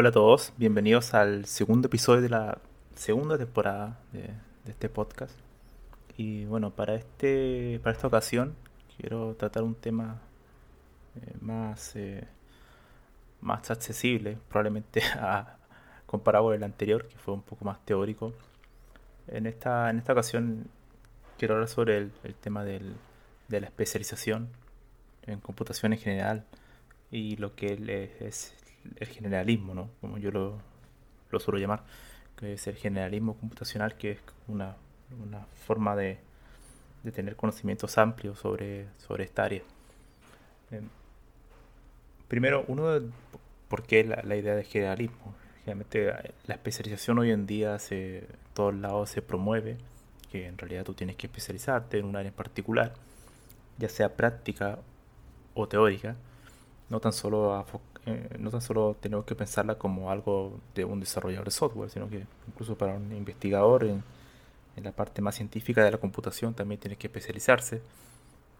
Hola a todos, bienvenidos al segundo episodio de la segunda temporada de, este podcast. Y bueno, para este para esta ocasión quiero tratar un tema eh, más eh, más accesible, probablemente a, comparado con el anterior, que fue un poco más teórico. En esta en esta ocasión quiero hablar sobre el, tema del, de la especialización en computación en general y lo que es el generalismo, ¿no? como yo lo, lo suelo llamar, que es el generalismo computacional, que es una, forma de, tener conocimientos amplios sobre, sobre esta área. Em, primero, uno, ¿por qué la, idea de generalismo? Generalmente la especialización hoy en día se, en todos lados se promueve, que en realidad tú tienes que especializarte en un área en particular, ya sea práctica o teórica, no tan solo a, eh, no tan solo tenemos que pensarla como algo de un desarrollador de software, sino que incluso para un investigador en, la parte más científica de la computación también tiene que especializarse,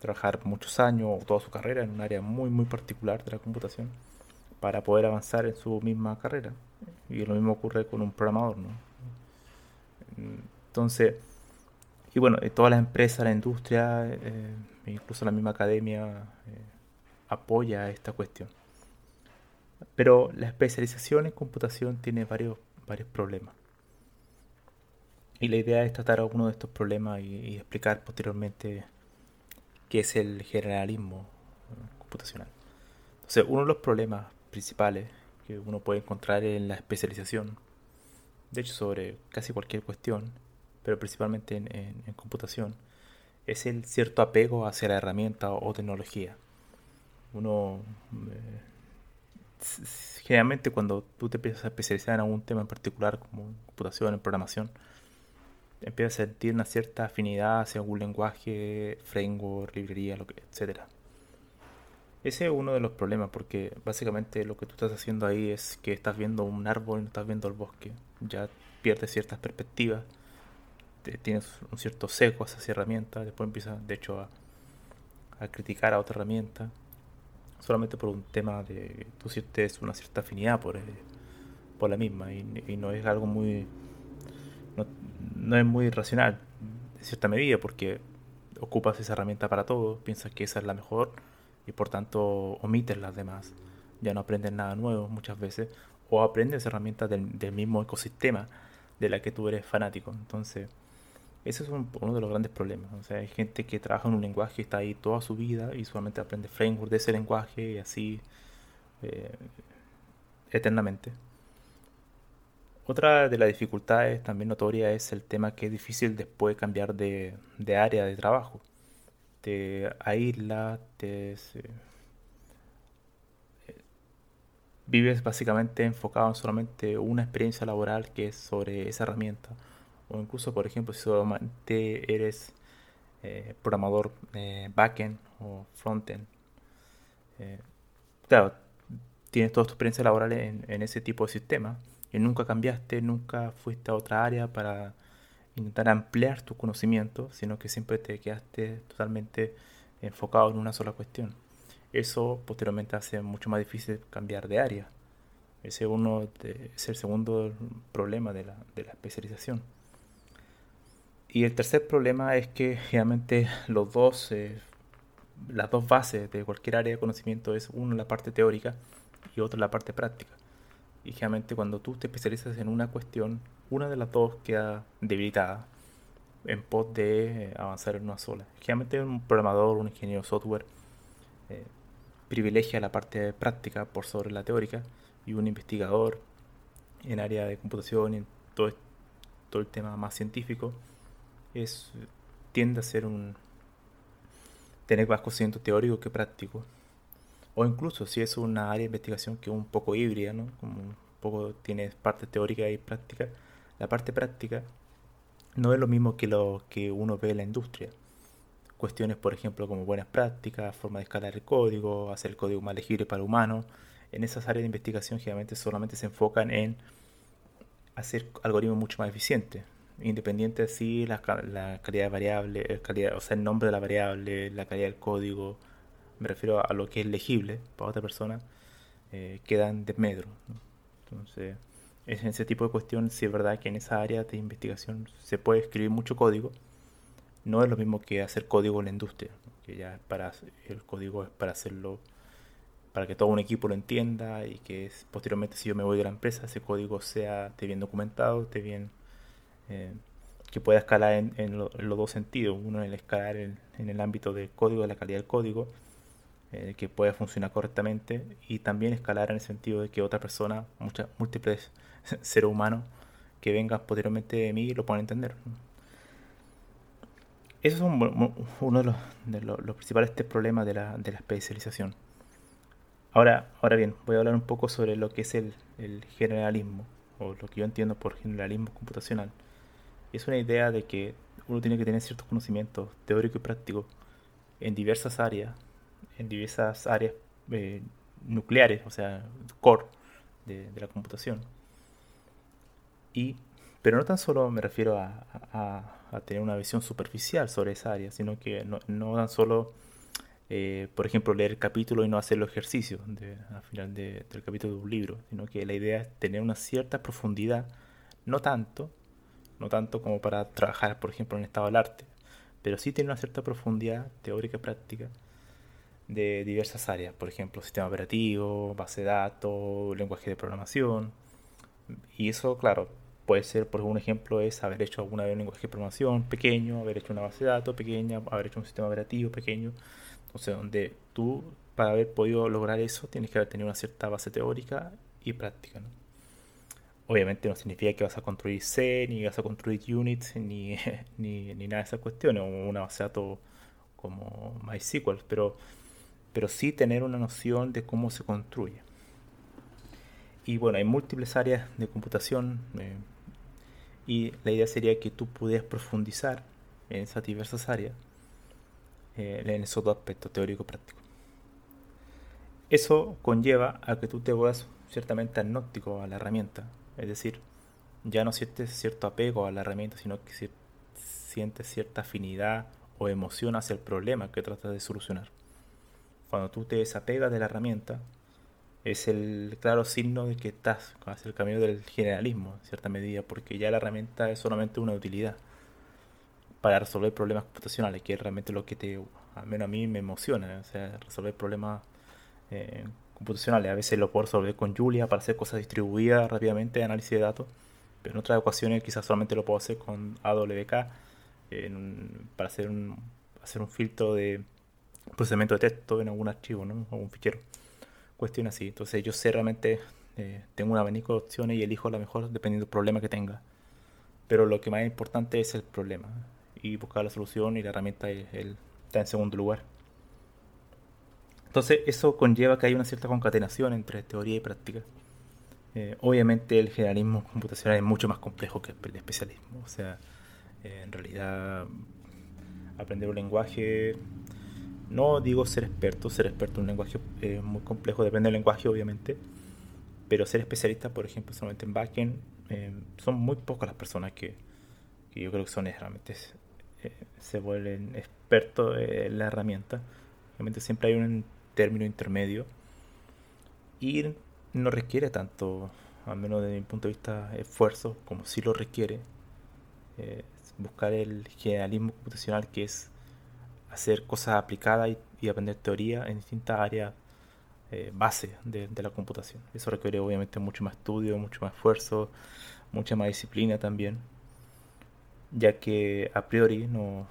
trabajar muchos años o toda su carrera en un área muy muy particular de la computación para poder avanzar en su misma carrera. Y lo mismo ocurre con un programador, ¿no? Entonces, y bueno, todas las empresas, la industria, eh, incluso la misma academia eh, apoya esta cuestión. Pero la especialización en computación tiene varios, varios problemas. Y la idea es tratar algunos de estos problemas y, explicar posteriormente qué es el generalismo computacional. Entonces, uno de los problemas principales que uno puede encontrar en la especialización, de hecho sobre casi cualquier cuestión, pero principalmente en, computación, es el cierto apego hacia la herramienta o, tecnología. Uno eh, generalmente cuando tú te empiezas a especializar en algún tema en particular, como en computación, en programación, empiezas a sentir una cierta afinidad hacia algún lenguaje, framework, librería, lo que, etc. Ese es uno de los problemas, porque básicamente lo que tú estás haciendo ahí es que estás viendo un árbol y no estás viendo el bosque. Ya pierdes ciertas perspectivas, tienes un cierto seco hacia esa herramienta, después empiezas, de hecho, a, a criticar a otra herramienta solamente por un tema de tú sientes una cierta afinidad por, eh, por la misma y, no es algo muy no, es muy racional en cierta medida porque ocupas esa herramienta para todo piensas que esa es la mejor y por tanto omites las demás. Ya no aprendes nada nuevo muchas veces o aprendes herramientas del, del mismo ecosistema de la que tú eres fanático. Entonces ese es uno de los grandes problemas. O sea, hay gente que trabaja en un lenguaje está ahí toda su vida y solamente aprende framework de ese lenguaje y así eh, eternamente. Otra de las dificultades también notoria es el tema que es difícil después cambiar de, área de trabajo. Te aísla, te, eh, vives básicamente enfocado en solamente una experiencia laboral que es sobre esa herramienta o incluso, por ejemplo, si solamente eres eh, programador eh, backend o frontend. Eh, claro, tienes toda tu experiencia laboral en, ese tipo de sistema y nunca cambiaste, nunca fuiste a otra área para intentar ampliar tu conocimiento, sino que siempre te quedaste totalmente enfocado en una sola cuestión. Eso posteriormente hace mucho más difícil cambiar de área. Ese uno es el segundo problema de la, de la especialización. Y el tercer problema es que realmente los dos, eh, las dos bases de cualquier área de conocimiento es uno la parte teórica y otro la parte práctica. Y generalmente cuando tú te especializas en una cuestión, una de las dos queda debilitada en pos de avanzar en una sola. Generalmente un programador, un ingeniero software eh, privilegia la parte práctica por sobre la teórica y un investigador en área de computación y en todo, todo el tema más científico es tiende a ser un tener más conocimiento teórico que práctico. O incluso si es una área de investigación que es un poco híbrida ¿no? como un poco tiene parte teórica y práctica la parte práctica no es lo mismo que lo que uno ve en la industria. Cuestiones por ejemplo como buenas prácticas forma de escalar el código hacer el código más legible para humanos. En esas áreas de investigación generalmente solamente se enfocan en hacer algoritmos mucho más eficientes, independiente de si la, calidad variable, el calidad, o sea, el nombre de la variable, la calidad del código, me refiero a lo que es legible para otra persona, eh, quedan de medro. Entonces, en ese tipo de cuestión, si es verdad que en esa área de investigación se puede escribir mucho código, no es lo mismo que hacer código en la industria, que ya para el código es para hacerlo para que todo un equipo lo entienda y que posteriormente si yo me voy de la empresa ese código sea esté bien documentado, esté bien eh, que pueda escalar en, los dos sentidos, uno en el escalar en, el ámbito del código, de la calidad del código, eh, que pueda funcionar correctamente y también escalar en el sentido de que otra persona, muchas múltiples seres humanos que vengan posteriormente de mí lo puedan entender. Eso es uno de los, principales problemas de la especialización. Ahora, ahora bien, voy a hablar un poco sobre lo que es el, generalismo, o lo que yo entiendo por generalismo computacional. Es una idea de que uno tiene que tener ciertos conocimientos teóricos y prácticos en diversas áreas, en diversas áreas eh, nucleares, o sea, core de, la computación. Y, pero no tan solo me refiero a, tener una visión superficial sobre esa área, sino que no, no tan solo eh, por ejemplo, leer el capítulo y no hacer los ejercicios al final del capítulo de un libro, sino que la idea es tener una cierta profundidad, no tanto, no tanto como para trabajar, por ejemplo, en estado del arte, pero sí tener una cierta profundidad teórica y práctica de diversas áreas, por ejemplo, sistema operativo, base de datos, lenguaje de programación, y eso, claro, puede ser, por un ejemplo, es haber hecho alguna vez un lenguaje de programación pequeño, haber hecho una base de datos pequeña, haber hecho un sistema operativo pequeño, sea, donde tú, para haber podido lograr eso, tienes que haber tenido una cierta base teórica y práctica. Obviamente no significa que vas a construir C, ni vas a construir units, ni, ni, ni nada de esas cuestiones, una base de datos como MySQL, pero, pero sí tener una noción de cómo se construye. Y bueno, hay múltiples áreas de computación eh, y la idea sería que tú pudieras profundizar en esas diversas áreas eh, en esos dos aspectos, teórico y práctico. Eso conlleva a que tú te vuelvas ciertamente agnóstico a la herramienta, es decir, ya no sientes cierto apego a la herramienta, sino que sientes cierta afinidad o emoción hacia el problema que tratas de solucionar. Cuando tú te desapegas de la herramienta, es el claro signo de que estás hacia el camino del generalismo, en cierta medida, porque ya la herramienta es solamente una utilidad para resolver problemas computacionales, que es realmente lo que te, al menos a mí me emociona, o sea, resolver problemas eh, computacionales. A veces lo puedo resolver con Julia para hacer cosas distribuidas rápidamente, análisis de datos, pero en otras ocasiones quizás solamente lo puedo hacer con AWK para hacer un, hacer un filtro de procesamiento de texto en algún archivo, ¿no? o un fichero. Cuestión así. Entonces yo sé realmente, eh, tengo un abanico de opciones y elijo la mejor dependiendo del problema que tenga. Pero lo que más importante es el problema y buscar la solución y la herramienta está en segundo lugar. Entonces eso conlleva que hay una cierta concatenación entre teoría y práctica. Eh, obviamente el generalismo computacional es mucho más complejo que el especialismo. O sea, eh, en realidad aprender un lenguaje No digo ser experto, ser experto en un lenguaje es muy complejo, depende del lenguaje obviamente, pero ser especialista, por ejemplo, solamente en backend, eh, son muy pocas las personas que, que yo creo que son realmente eh, se vuelven expertos en la herramienta. Obviamente siempre hay un término intermedio y no requiere tanto, al menos desde mi punto de vista, esfuerzo como si lo requiere. Eh, buscar el generalismo computacional que es hacer cosas aplicadas y, aprender teoría en distintas áreas eh, base de, la computación. Eso requiere obviamente mucho más estudio, mucho más esfuerzo, mucha más disciplina también, ya que a priori no,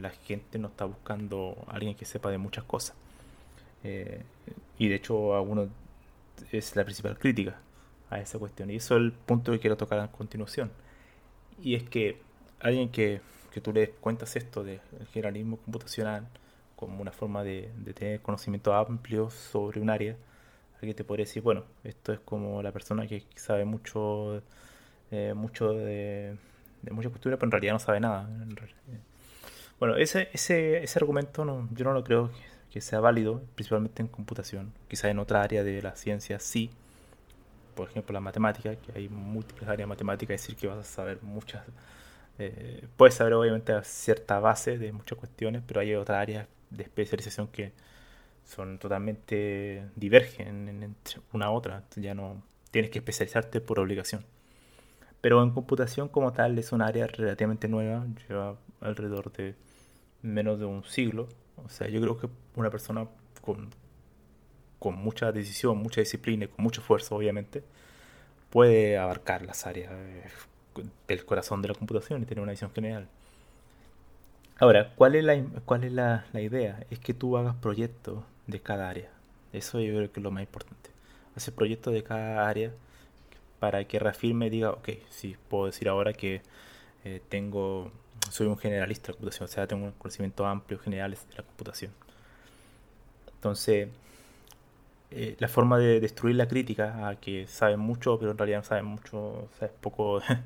la gente no está buscando alguien que sepa de muchas cosas. Eh, y de hecho, algunos es la principal crítica a esa cuestión. Y eso es el punto que quiero tocar a continuación. Y es que alguien que, que tú le cuentas esto del generalismo computacional como una forma de, tener conocimiento amplio sobre un área, alguien te podría decir, bueno, esto es como la persona que sabe mucho, eh, mucho de, de mucha cultura, pero en realidad no sabe nada. Bueno, ese, ese, ese argumento yo no lo creo que, sea válido, principalmente en computación. Quizá en otra área de la ciencia sí. Por ejemplo, la matemática, que hay múltiples áreas de matemática, es decir, que vas a saber muchas eh, puedes saber obviamente cierta base de muchas cuestiones, pero hay otras áreas de especialización que son totalmente divergen entre una a otra. Ya no tienes que especializarte por obligación. Pero en computación como tal es un área relativamente nueva, lleva alrededor de menos de un siglo. O sea, yo creo que una persona con, con mucha decisión, mucha disciplina y con mucho esfuerzo, obviamente, puede abarcar las áreas eh, el corazón de la computación y tener una visión general. Ahora, ¿cuál es, la, cuál es la, idea? Es que tú hagas proyectos de cada área. Eso yo creo que es lo más importante. Hacer proyectos de cada área para que reafirme y diga, ok, sí, puedo decir ahora que eh, tengo, soy un generalista de la computación, o sea, tengo un conocimiento amplio general de la computación. Entonces, eh, la forma de destruir la crítica a que saben mucho, pero en realidad no saben mucho, saben poco, en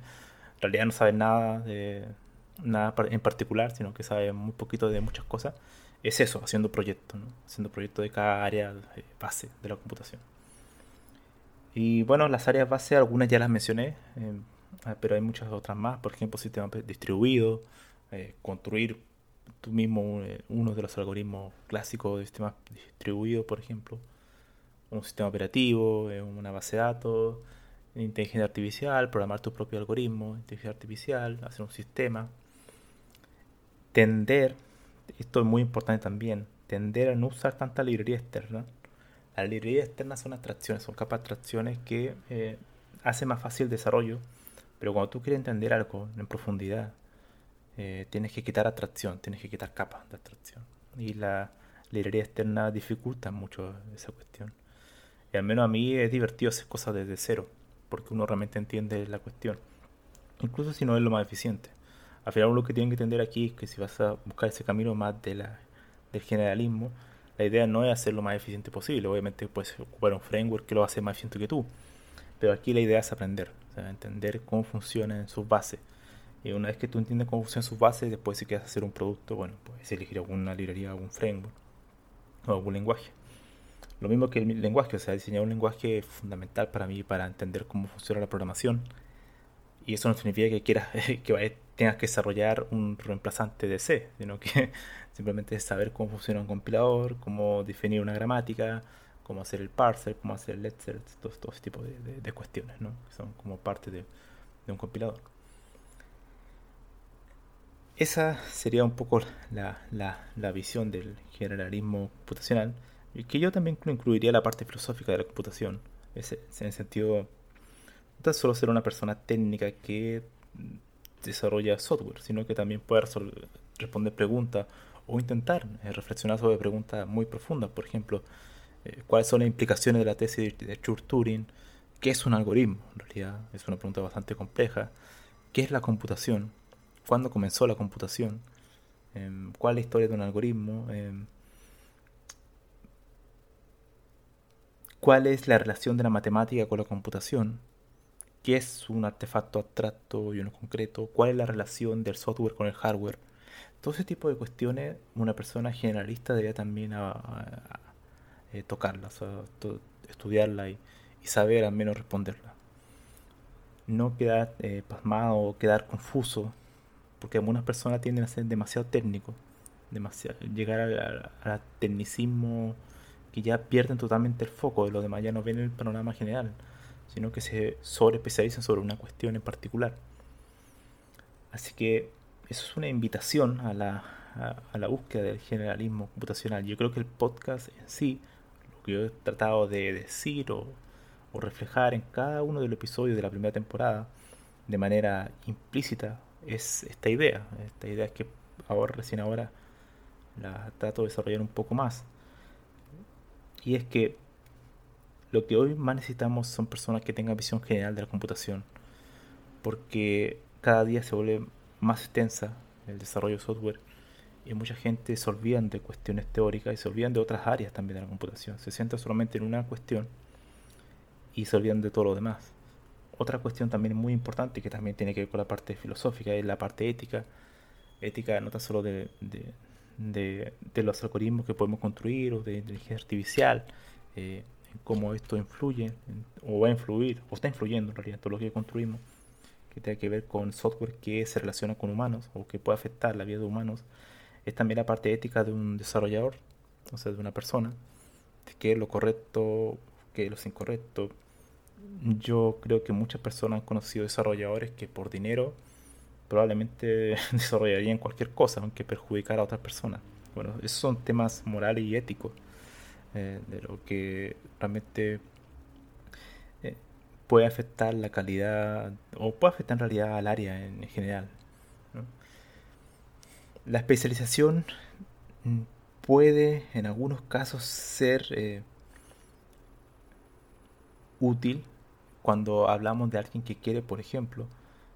realidad no saben nada de nada en particular, sino que saben muy poquito de muchas cosas, es eso, haciendo proyectos, haciendo proyectos de cada área base de la computación. Y bueno, las áreas base, algunas ya las mencioné, eh, ah, pero hay muchas otras más, por ejemplo, sistema distribuido, eh, construir tú mismo uno de los algoritmos clásicos de sistemas distribuidos, por ejemplo un sistema operativo, una base de datos, inteligencia artificial, programar tu propio algoritmo, inteligencia artificial, hacer un sistema. Tender, esto es muy importante también, tender a no usar tanta librería externa. Las librerías externas son abstracciones, son capas de abstracciones que eh, hacen más fácil el desarrollo, pero cuando tú quieres entender algo en profundidad, eh, tienes que quitar abstracción, tienes que quitar capas de abstracción. Y la librería externa dificulta mucho esa cuestión. Y al menos a mí es divertido hacer cosas desde cero, porque uno realmente entiende la cuestión. Incluso si no es lo más eficiente. Al final lo que tienen que entender aquí es que si vas a buscar ese camino más de la, del generalismo, la idea no es hacer lo más eficiente posible. Obviamente puedes ocupar un framework que lo hace más eficiente que tú. Pero aquí la idea es aprender, entender cómo funcionan sus bases. Y una vez que tú entiendes cómo funcionan sus bases, después si quieres hacer un producto, bueno, puedes elegir alguna librería, algún framework o algún lenguaje. Lo mismo que el lenguaje, o sea, diseñar un lenguaje fundamental para mí para entender cómo funciona la programación. Y eso no significa que quieras que tengas que desarrollar un reemplazante de C, sino que simplemente es saber cómo funciona un compilador, cómo definir una gramática, cómo hacer el parser, cómo hacer el letzer, todo, todo ese tipo de, cuestiones, ¿no? que son como parte de, de, un compilador. Esa sería un poco la, la, la visión del generalismo computacional que yo también incluiría la parte filosófica de la computación, en el sentido, no solo ser una persona técnica que desarrolla software, sino que también puede responder preguntas o intentar eh, reflexionar sobre preguntas muy profundas, por ejemplo, eh, cuáles son las implicaciones de la tesis de Church-Turing, qué es un algoritmo, en realidad es una pregunta bastante compleja, qué es la computación, cuándo comenzó la computación, em, cuál es la historia de un algoritmo, em, cuál es la relación de la matemática con la computación, qué es un artefacto abstracto y uno concreto, cuál es la relación del software con el hardware, todo ese tipo de cuestiones una persona generalista debería también eh, tocarlas, estudiarla y, saber al menos responderla. No quedar eh, pasmado o quedar confuso, porque algunas personas tienden a ser demasiado técnicos, demasiado, llegar al, tecnicismo que ya pierden totalmente el foco de lo demás, ya no ven el panorama general, sino que se sobre especializan sobre una cuestión en particular. Así que eso es una invitación a la, a, la búsqueda del generalismo computacional. Yo creo que el podcast en sí, que yo he tratado de decir o, reflejar en cada uno de los episodios de la primera temporada, de manera implícita, es esta idea. Esta idea es que ahora, recién ahora, la trato de desarrollar un poco más. Y es que lo que hoy más necesitamos son personas que tengan visión general de la computación. Porque cada día se vuelve más extensa el desarrollo de software y mucha gente se olvidan de cuestiones teóricas y se olvidan de otras áreas también de la computación. Se centra solamente en una cuestión y se olvidan de todo lo demás. Otra cuestión también muy importante que también tiene que ver con la parte filosófica es la parte ética. Ética no tan solo de, de, de, los algoritmos que podemos construir o de inteligencia artificial, eh, cómo esto influye o va a influir o está influyendo en realidad todo lo que construimos que tenga que ver con software que se relaciona con humanos o que puede afectar la vida de humanos, es también la parte ética de un desarrollador, o sea, de una persona, de qué es lo correcto, qué es lo incorrecto. Yo creo que muchas personas han conocido desarrolladores que por dinero probablemente desarrollarían cualquier cosa, aunque perjudicara a otras personas. Bueno, esos son temas morales y éticos, eh, de lo que realmente puede afectar la calidad o puede afectar en realidad al área en general. La especialización puede en algunos casos ser eh, útil cuando hablamos de alguien que quiere, por ejemplo,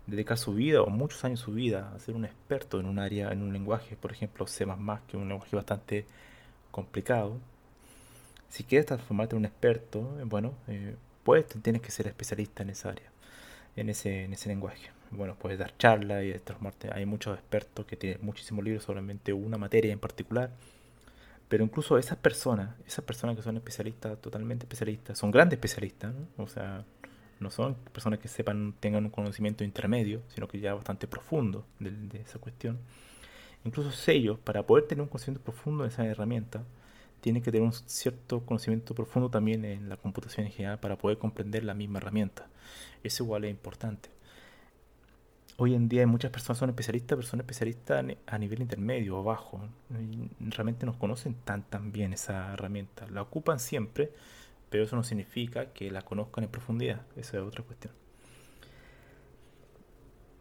dedicar su vida o muchos años de su vida a ser un experto en un área, en un lenguaje, por ejemplo, C++, que es un lenguaje bastante complicado. Si quieres transformarte en un experto, eh, bueno, eh, pues tienes que ser especialista en esa área, en ese, en ese lenguaje. Bueno, puedes dar charlas y transformarte. Hay muchos expertos que tienen muchísimos libros, solamente una materia en particular. Pero incluso esas personas, esas personas que son especialistas, totalmente especialistas, son grandes especialistas, ¿no? O sea, no son personas que sepan, tengan un conocimiento intermedio, sino que ya bastante profundo de, de esa cuestión. Incluso ellos, para poder tener un conocimiento profundo de esa herramienta, tiene que tener un cierto conocimiento profundo también en la computación en general para poder comprender la misma herramienta. Eso igual es importante. Hoy en día hay muchas personas son especialistas, pero son especialistas a nivel intermedio o bajo. Realmente no conocen tan, tan bien esa herramienta. La ocupan siempre, pero eso no significa que la conozcan en profundidad. Esa es otra cuestión.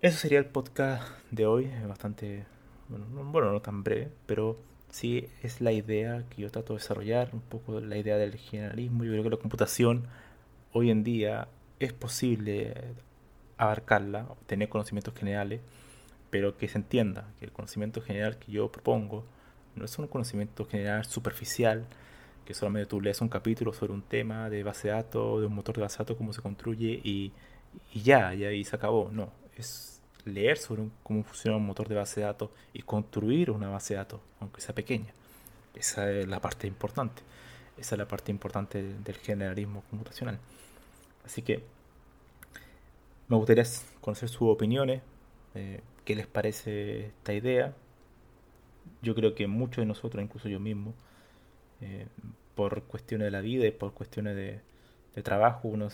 Eso sería el podcast de hoy. Es bastante, bueno, no tan breve, pero sí es la idea que yo trato de desarrollar, un poco la idea del generalismo. Yo creo que la computación hoy en día es posible abarcarla, tener conocimientos generales, pero que se entienda que el conocimiento general que yo propongo no es un conocimiento general superficial, que solamente tú lees un capítulo sobre un tema de base de datos, de un motor de base de datos, cómo se construye y, y ya, y ahí se acabó. No, es leer sobre cómo funciona un motor de base de datos y construir una base de datos, aunque sea pequeña. Esa es la parte importante. Esa es la parte importante del generalismo computacional. Así que me gustaría conocer sus opiniones, eh, qué les parece esta idea. Yo creo que muchos de nosotros, incluso yo mismo, eh, por cuestiones de la vida y por cuestiones de, trabajo, uno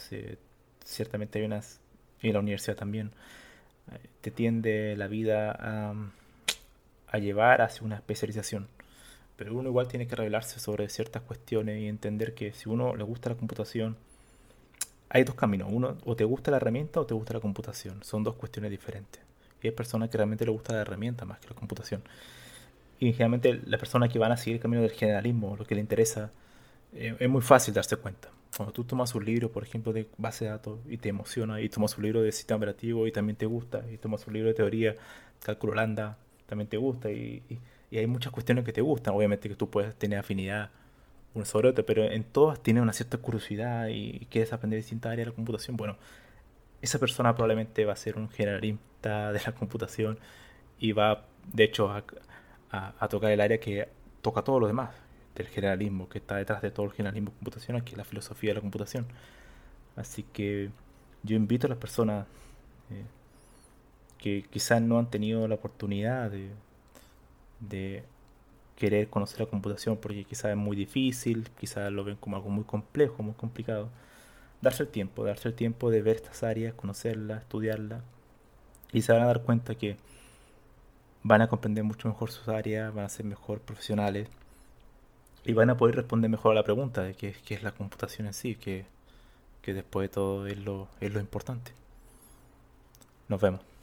ciertamente hay unas, y en la universidad también, te tiende la vida a, a llevar hacia una especialización. Pero uno igual tiene que revelarse sobre ciertas cuestiones y entender que si uno le gusta la computación, hay dos caminos. Uno, o te gusta la herramienta o te gusta la computación. Son dos cuestiones diferentes. Y hay personas que realmente le gusta la herramienta más que la computación. Y generalmente las personas que van a seguir el camino del generalismo, lo que le interesa, eh, es muy fácil darse cuenta. Cuando tú tomas un libro, por ejemplo, de base de datos y te emociona, y tomas un libro de sistema operativo y también te gusta, y tomas un libro de teoría, cálculo lambda, también te gusta, y, y, hay muchas cuestiones que te gustan. Obviamente que tú puedes tener afinidad uno sobre pero en todas tienes una cierta curiosidad y, quieres aprender distintas áreas de la computación. Bueno, esa persona probablemente va a ser un generalista de la computación y va, de hecho, a, a, tocar el área que toca todo lo demás, del generalismo, que está detrás de todo el generalismo computacional, que es la filosofía de la computación. Así que yo invito a las personas eh, que quizás no han tenido la oportunidad de querer conocer la computación porque quizás es muy difícil, quizás lo ven como algo muy complejo, muy complicado. Darse el tiempo, darse el tiempo de ver estas áreas, conocerlas, estudiarlas y se van a dar cuenta que van a comprender mucho mejor sus áreas, van a ser mejor profesionales y van a poder responder mejor a la pregunta de qué, qué es la computación en sí, que, que después de todo es lo, es lo importante. Nos vemos.